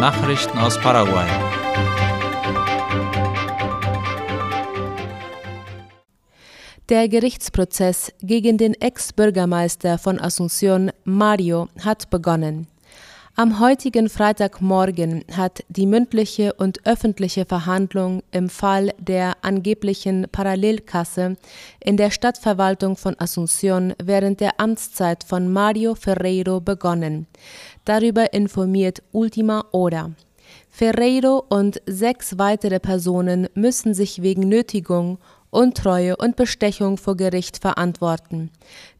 Nachrichten aus Paraguay. Der Gerichtsprozess gegen den Ex-Bürgermeister von Asunción, Mario, hat begonnen. Am heutigen Freitagmorgen hat die mündliche und öffentliche Verhandlung im Fall der angeblichen Parallelkasse in der Stadtverwaltung von Asunción während der Amtszeit von Mario Ferreiro begonnen. Darüber informiert Ultima Hora. Ferreiro und sechs weitere Personen müssen sich wegen Nötigung Untreue und Bestechung vor Gericht verantworten.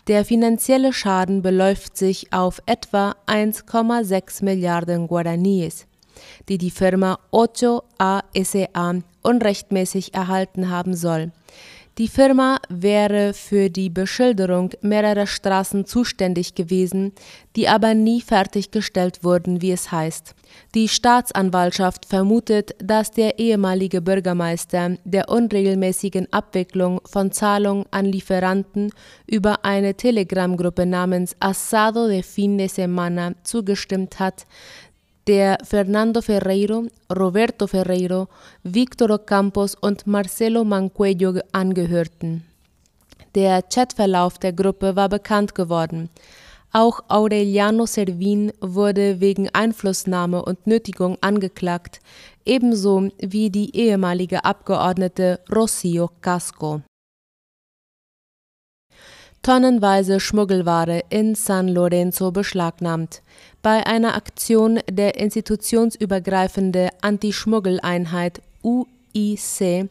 Der finanzielle Schaden beläuft sich auf etwa 1,6 Milliarden Guaraníes, die die Firma Ocho ASA unrechtmäßig erhalten haben soll. Die Firma wäre für die Beschilderung mehrerer Straßen zuständig gewesen, die aber nie fertiggestellt wurden, wie es heißt. Die Staatsanwaltschaft vermutet, dass der ehemalige Bürgermeister der unregelmäßigen Abwicklung von Zahlungen an Lieferanten über eine Telegram-Gruppe namens Asado de Fin de Semana zugestimmt hat, der Fernando Ferreiro, Roberto Ferreiro, Victor Campos und Marcelo Mancuello angehörten. Der Chatverlauf der Gruppe war bekannt geworden. Auch Aureliano Servin wurde wegen Einflussnahme und Nötigung angeklagt, ebenso wie die ehemalige Abgeordnete Rocio Casco tonnenweise Schmuggelware in San Lorenzo beschlagnahmt. Bei einer Aktion der institutionsübergreifende Anti-Schmuggel-Einheit UIC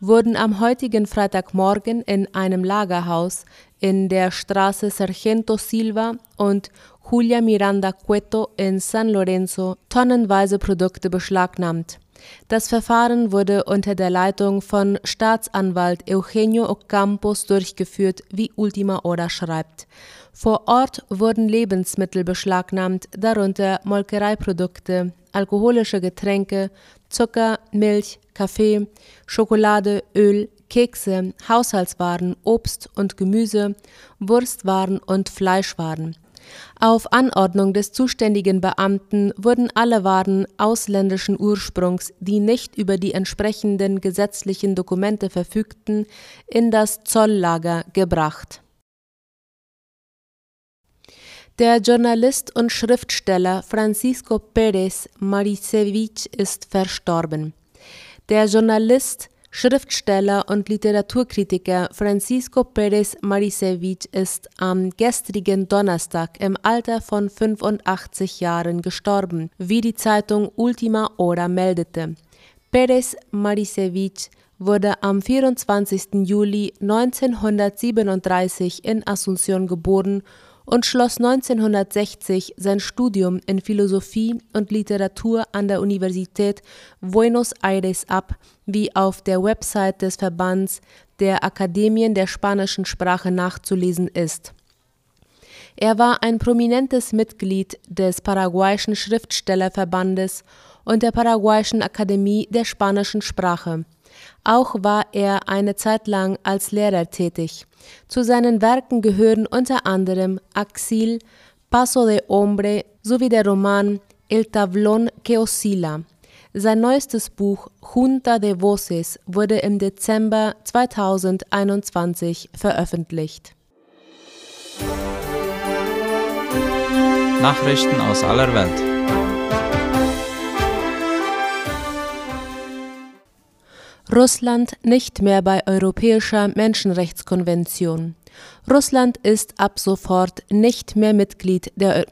wurden am heutigen Freitagmorgen in einem Lagerhaus in der Straße Sargento Silva und Julia Miranda Cueto in San Lorenzo tonnenweise Produkte beschlagnahmt. Das Verfahren wurde unter der Leitung von Staatsanwalt Eugenio Ocampos durchgeführt, wie Ultima Hora schreibt. Vor Ort wurden Lebensmittel beschlagnahmt, darunter Molkereiprodukte, alkoholische Getränke, Zucker, Milch, Kaffee, Schokolade, Öl, Kekse, Haushaltswaren, Obst und Gemüse, Wurstwaren und Fleischwaren. Auf Anordnung des zuständigen Beamten wurden alle Waren ausländischen Ursprungs, die nicht über die entsprechenden gesetzlichen Dokumente verfügten, in das Zolllager gebracht. Der Journalist und Schriftsteller Francisco Pérez Marisevich ist verstorben. Der Journalist Schriftsteller und Literaturkritiker Francisco Pérez Marisevich ist am gestrigen Donnerstag im Alter von 85 Jahren gestorben, wie die Zeitung Ultima Hora meldete. Pérez Marisevich wurde am 24. Juli 1937 in Asunción geboren und schloss 1960 sein Studium in Philosophie und Literatur an der Universität Buenos Aires ab, wie auf der Website des Verbands der Akademien der spanischen Sprache nachzulesen ist. Er war ein prominentes Mitglied des paraguayischen Schriftstellerverbandes und der paraguayischen Akademie der spanischen Sprache. Auch war er eine Zeit lang als Lehrer tätig. Zu seinen Werken gehören unter anderem Axil, Paso de Hombre sowie der Roman El Tablón que Oscila. Sein neuestes Buch Junta de Voces wurde im Dezember 2021 veröffentlicht. Nachrichten aus aller Welt. Russland nicht mehr bei Europäischer Menschenrechtskonvention. Russland ist ab sofort nicht mehr Mitglied der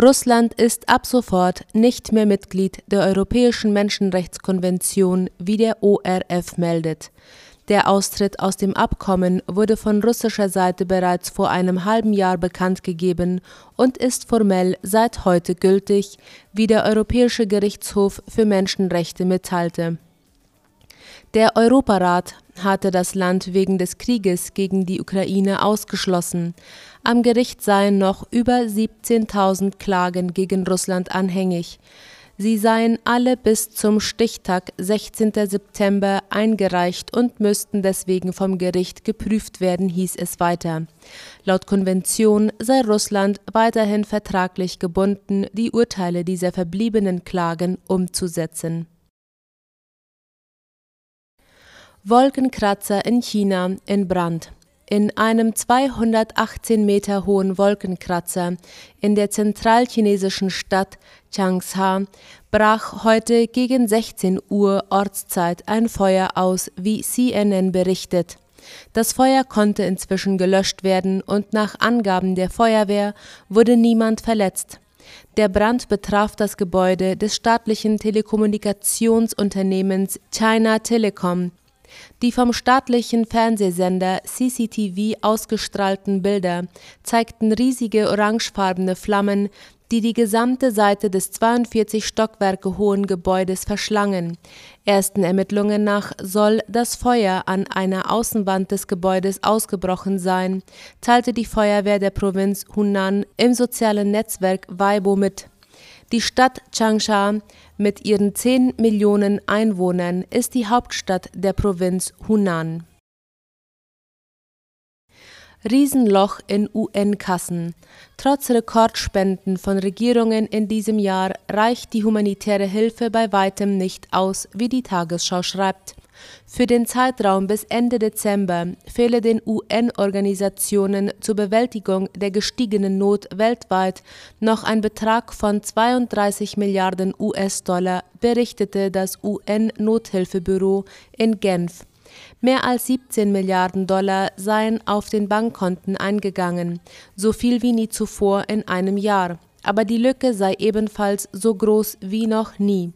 Russland ist ab sofort nicht mehr Mitglied der Europäischen Menschenrechtskonvention, wie der ORF meldet. Der Austritt aus dem Abkommen wurde von russischer Seite bereits vor einem halben Jahr bekannt gegeben und ist formell seit heute gültig, wie der Europäische Gerichtshof für Menschenrechte mitteilte. Der Europarat hatte das Land wegen des Krieges gegen die Ukraine ausgeschlossen. Am Gericht seien noch über 17.000 Klagen gegen Russland anhängig. Sie seien alle bis zum Stichtag 16. September eingereicht und müssten deswegen vom Gericht geprüft werden, hieß es weiter. Laut Konvention sei Russland weiterhin vertraglich gebunden, die Urteile dieser verbliebenen Klagen umzusetzen. Wolkenkratzer in China in Brand. In einem 218 Meter hohen Wolkenkratzer in der zentralchinesischen Stadt Changsha brach heute gegen 16 Uhr Ortszeit ein Feuer aus, wie CNN berichtet. Das Feuer konnte inzwischen gelöscht werden und nach Angaben der Feuerwehr wurde niemand verletzt. Der Brand betraf das Gebäude des staatlichen Telekommunikationsunternehmens China Telecom die vom staatlichen Fernsehsender CCTV ausgestrahlten Bilder zeigten riesige orangefarbene Flammen, die die gesamte Seite des 42 Stockwerke hohen Gebäudes verschlangen. Ersten Ermittlungen nach soll das Feuer an einer Außenwand des Gebäudes ausgebrochen sein, teilte die Feuerwehr der Provinz Hunan im sozialen Netzwerk Weibo mit. Die Stadt Changsha mit ihren 10 Millionen Einwohnern ist die Hauptstadt der Provinz Hunan. Riesenloch in UN-Kassen. Trotz Rekordspenden von Regierungen in diesem Jahr reicht die humanitäre Hilfe bei weitem nicht aus, wie die Tagesschau schreibt. Für den Zeitraum bis Ende Dezember fehle den UN-Organisationen zur Bewältigung der gestiegenen Not weltweit noch ein Betrag von 32 Milliarden US-Dollar, berichtete das UN-Nothilfebüro in Genf. Mehr als 17 Milliarden Dollar seien auf den Bankkonten eingegangen, so viel wie nie zuvor in einem Jahr aber die Lücke sei ebenfalls so groß wie noch nie.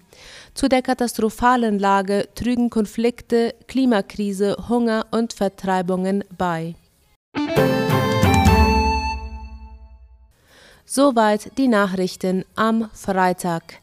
Zu der katastrophalen Lage trügen Konflikte, Klimakrise, Hunger und Vertreibungen bei. Soweit die Nachrichten am Freitag.